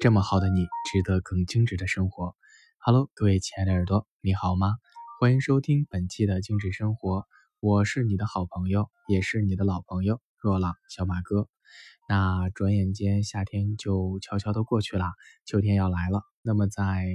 这么好的你，值得更精致的生活。Hello，各位亲爱的耳朵，你好吗？欢迎收听本期的精致生活，我是你的好朋友，也是你的老朋友若朗小马哥。那转眼间夏天就悄悄的过去了，秋天要来了。那么在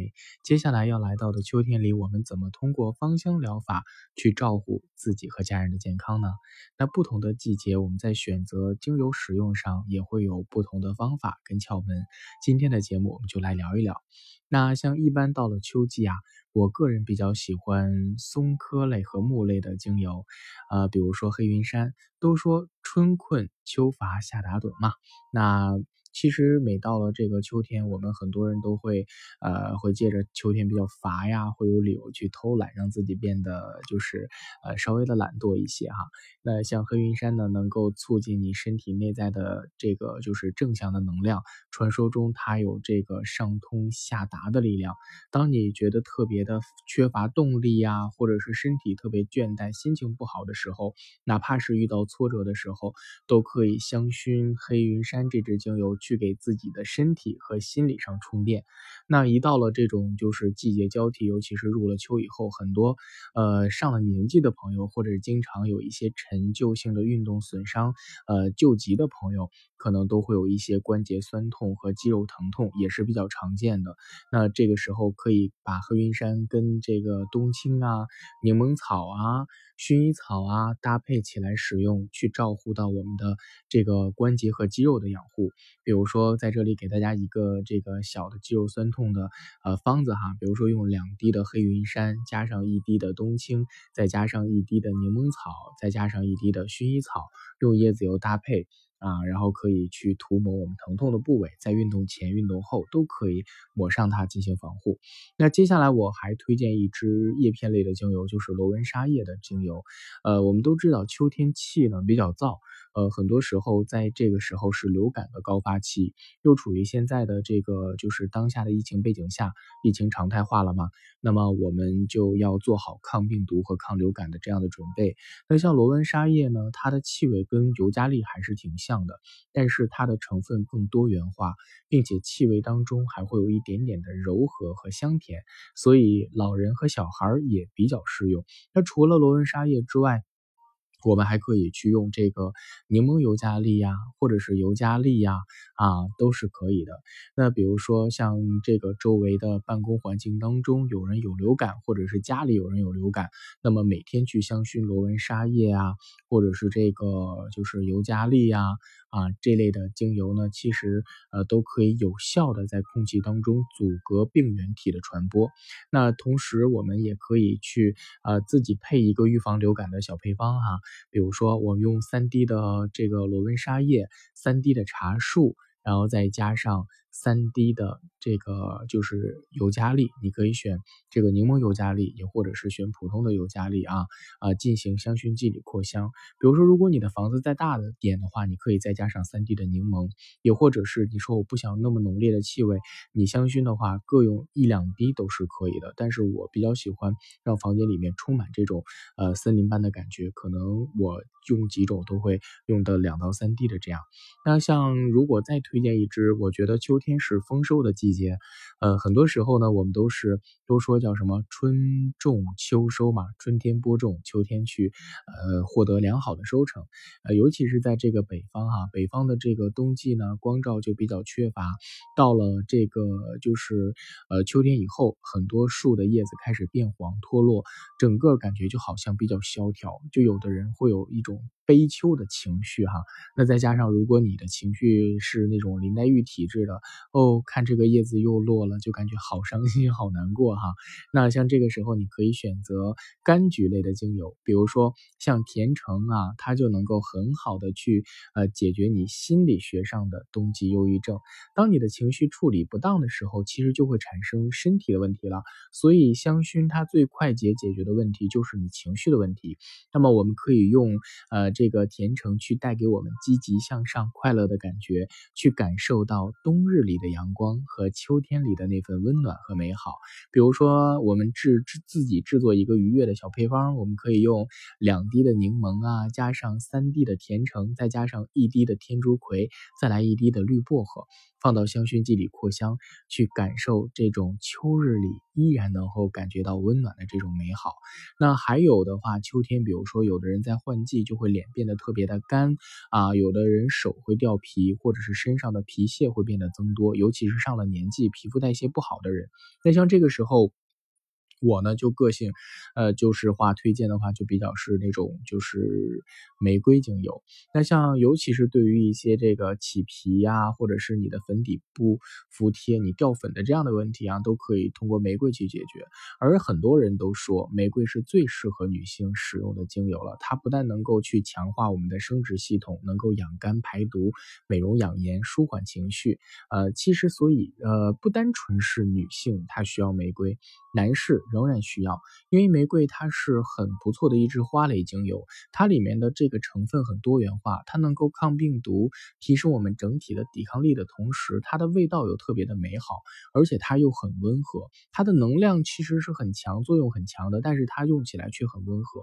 接下来要来到的秋天里，我们怎么通过芳香疗法去照顾自己和家人的健康呢？那不同的季节，我们在选择精油使用上也会有不同的方法跟窍门。今天的节目我们就来聊一聊。那像一般到了秋季啊，我个人比较喜欢松科类和木类的精油，呃，比如说黑云杉。都说春困秋乏夏打盹嘛，啊那其实每到了这个秋天，我们很多人都会，呃，会借着秋天比较乏呀，会有理由去偷懒，让自己变得就是，呃，稍微的懒惰一些哈。那像黑云山呢，能够促进你身体内在的这个就是正向的能量。传说中它有这个上通下达的力量。当你觉得特别的缺乏动力呀，或者是身体特别倦怠、心情不好的时候，哪怕是遇到挫折的时候，都可以香薰黑云山这支精油。去给自己的身体和心理上充电。那一到了这种就是季节交替，尤其是入了秋以后，很多呃上了年纪的朋友，或者是经常有一些陈旧性的运动损伤，呃旧疾的朋友，可能都会有一些关节酸痛和肌肉疼痛，也是比较常见的。那这个时候可以把黑云杉跟这个冬青啊、柠檬草啊。薰衣草啊，搭配起来使用，去照顾到我们的这个关节和肌肉的养护。比如说，在这里给大家一个这个小的肌肉酸痛的呃方子哈，比如说用两滴的黑云杉，加上一滴的冬青，再加上一滴的柠檬草，再加上一滴的薰衣草，用椰子油搭配。啊，然后可以去涂抹我们疼痛的部位，在运动前、运动后都可以抹上它进行防护。那接下来我还推荐一支叶片类的精油，就是罗纹沙叶的精油。呃，我们都知道秋天气呢比较燥。呃，很多时候在这个时候是流感的高发期，又处于现在的这个就是当下的疫情背景下，疫情常态化了嘛，那么我们就要做好抗病毒和抗流感的这样的准备。那像罗纹沙叶呢，它的气味跟尤加利还是挺像的，但是它的成分更多元化，并且气味当中还会有一点点的柔和和香甜，所以老人和小孩也比较适用。那除了罗纹沙叶之外，我们还可以去用这个柠檬尤加利呀，或者是尤加利呀，啊，都是可以的。那比如说像这个周围的办公环境当中有人有流感，或者是家里有人有流感，那么每天去香薰罗纹沙叶啊，或者是这个就是尤加利呀。啊，这类的精油呢，其实呃都可以有效的在空气当中阻隔病原体的传播。那同时我们也可以去呃自己配一个预防流感的小配方哈，比如说我用三滴的这个罗温沙叶，三滴的茶树，然后再加上。三滴的这个就是尤加利，你可以选这个柠檬尤加利，也或者是选普通的尤加利啊啊，进行香薰剂里扩香。比如说，如果你的房子再大的点的话，你可以再加上三滴的柠檬，也或者是你说我不想那么浓烈的气味，你香薰的话各用一两滴都是可以的。但是我比较喜欢让房间里面充满这种呃森林般的感觉，可能我用几种都会用的两到三滴的这样。那像如果再推荐一支，我觉得秋天。天是丰收的季节，呃，很多时候呢，我们都是都说叫什么春种秋收嘛，春天播种，秋天去，呃，获得良好的收成，呃，尤其是在这个北方哈，北方的这个冬季呢，光照就比较缺乏，到了这个就是呃秋天以后，很多树的叶子开始变黄脱落，整个感觉就好像比较萧条，就有的人会有一种。悲秋的情绪哈，那再加上如果你的情绪是那种林黛玉体质的哦，看这个叶子又落了，就感觉好伤心、好难过哈。那像这个时候，你可以选择柑橘类的精油，比如说像甜橙啊，它就能够很好的去呃解决你心理学上的冬季忧郁症。当你的情绪处理不当的时候，其实就会产生身体的问题了。所以香薰它最快捷解决的问题就是你情绪的问题。那么我们可以用呃。这个甜橙去带给我们积极向上、快乐的感觉，去感受到冬日里的阳光和秋天里的那份温暖和美好。比如说，我们制制自己制作一个愉悦的小配方，我们可以用两滴的柠檬啊，加上三滴的甜橙，再加上一滴的天竺葵，再来一滴的绿薄荷。放到香薰剂里扩香，去感受这种秋日里依然能够感觉到温暖的这种美好。那还有的话，秋天，比如说有的人在换季就会脸变得特别的干啊，有的人手会掉皮，或者是身上的皮屑会变得增多，尤其是上了年纪、皮肤代谢不好的人。那像这个时候。我呢就个性，呃，就是话推荐的话就比较是那种就是玫瑰精油。那像尤其是对于一些这个起皮呀，或者是你的粉底不服帖、你掉粉的这样的问题啊，都可以通过玫瑰去解决。而很多人都说玫瑰是最适合女性使用的精油了，它不但能够去强化我们的生殖系统，能够养肝排毒、美容养颜、舒缓情绪。呃，其实所以呃不单纯是女性她需要玫瑰，男士。仍然需要，因为玫瑰它是很不错的一支花类精油，它里面的这个成分很多元化，它能够抗病毒，提升我们整体的抵抗力的同时，它的味道又特别的美好，而且它又很温和，它的能量其实是很强，作用很强的，但是它用起来却很温和。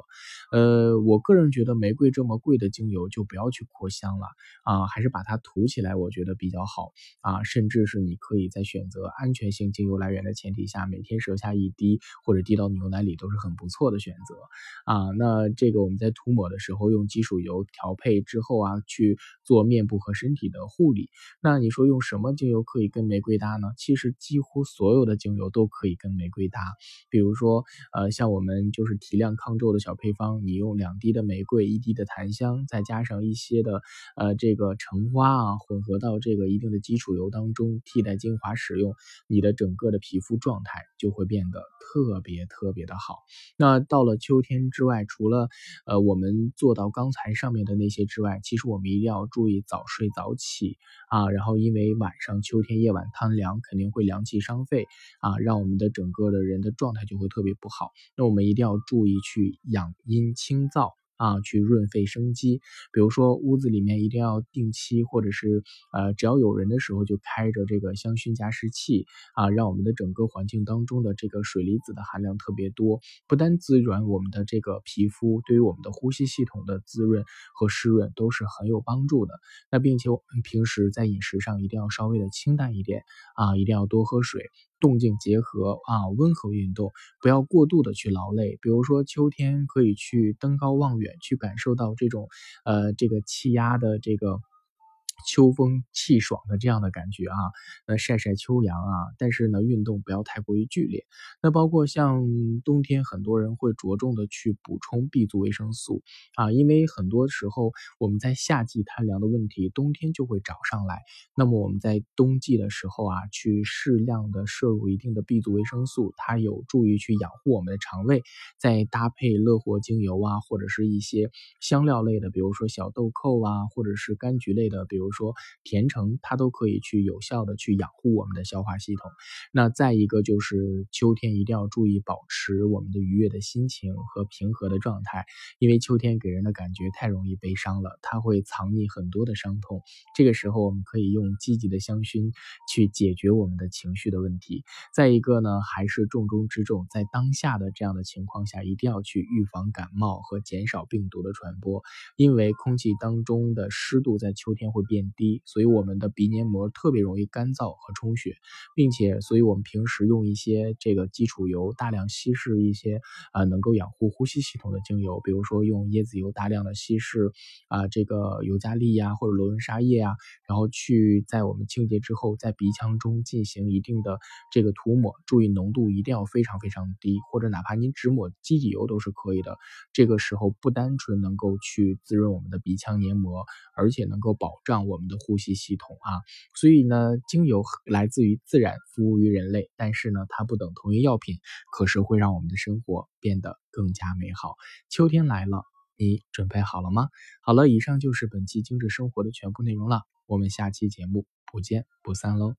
呃，我个人觉得玫瑰这么贵的精油就不要去扩香了啊，还是把它涂起来，我觉得比较好啊，甚至是你可以在选择安全性精油来源的前提下，每天舌下一滴。或者滴到牛奶里都是很不错的选择啊。那这个我们在涂抹的时候用基础油调配之后啊，去做面部和身体的护理。那你说用什么精油可以跟玫瑰搭呢？其实几乎所有的精油都可以跟玫瑰搭。比如说，呃，像我们就是提亮抗皱的小配方，你用两滴的玫瑰，一滴的檀香，再加上一些的呃这个橙花啊，混合到这个一定的基础油当中，替代精华使用，你的整个的皮肤状态就会变的。特别特别的好。那到了秋天之外，除了呃我们做到刚才上面的那些之外，其实我们一定要注意早睡早起啊。然后因为晚上秋天夜晚贪凉，肯定会凉气伤肺啊，让我们的整个的人的状态就会特别不好。那我们一定要注意去养阴清燥。啊，去润肺生肌，比如说屋子里面一定要定期，或者是呃，只要有人的时候就开着这个香薰加湿器啊，让我们的整个环境当中的这个水离子的含量特别多，不单滋润我们的这个皮肤，对于我们的呼吸系统的滋润和湿润都是很有帮助的。那并且我们平时在饮食上一定要稍微的清淡一点啊，一定要多喝水。动静结合啊，温和运动，不要过度的去劳累。比如说秋天可以去登高望远，去感受到这种呃这个气压的这个。秋风气爽的这样的感觉啊，那晒晒秋阳啊，但是呢，运动不要太过于剧烈。那包括像冬天，很多人会着重的去补充 B 族维生素啊，因为很多时候我们在夏季贪凉的问题，冬天就会找上来。那么我们在冬季的时候啊，去适量的摄入一定的 B 族维生素，它有助于去养护我们的肠胃。再搭配乐活精油啊，或者是一些香料类的，比如说小豆蔻啊，或者是柑橘类的，比如。说甜橙，它都可以去有效的去养护我们的消化系统。那再一个就是秋天一定要注意保持我们的愉悦的心情和平和的状态，因为秋天给人的感觉太容易悲伤了，它会藏匿很多的伤痛。这个时候我们可以用积极的香薰去解决我们的情绪的问题。再一个呢，还是重中之重，在当下的这样的情况下，一定要去预防感冒和减少病毒的传播，因为空气当中的湿度在秋天会变。低，所以我们的鼻黏膜特别容易干燥和充血，并且，所以我们平时用一些这个基础油，大量稀释一些啊能够养护呼吸系统的精油，比如说用椰子油大量的稀释啊这个尤加利呀或者罗纹沙叶啊，然后去在我们清洁之后，在鼻腔中进行一定的这个涂抹，注意浓度一定要非常非常低，或者哪怕您只抹基底油都是可以的。这个时候不单纯能够去滋润我们的鼻腔黏膜，而且能够保障。我们的呼吸系统啊，所以呢，精油来自于自然，服务于人类，但是呢，它不等同于药品，可是会让我们的生活变得更加美好。秋天来了，你准备好了吗？好了，以上就是本期精致生活的全部内容了，我们下期节目不见不散喽。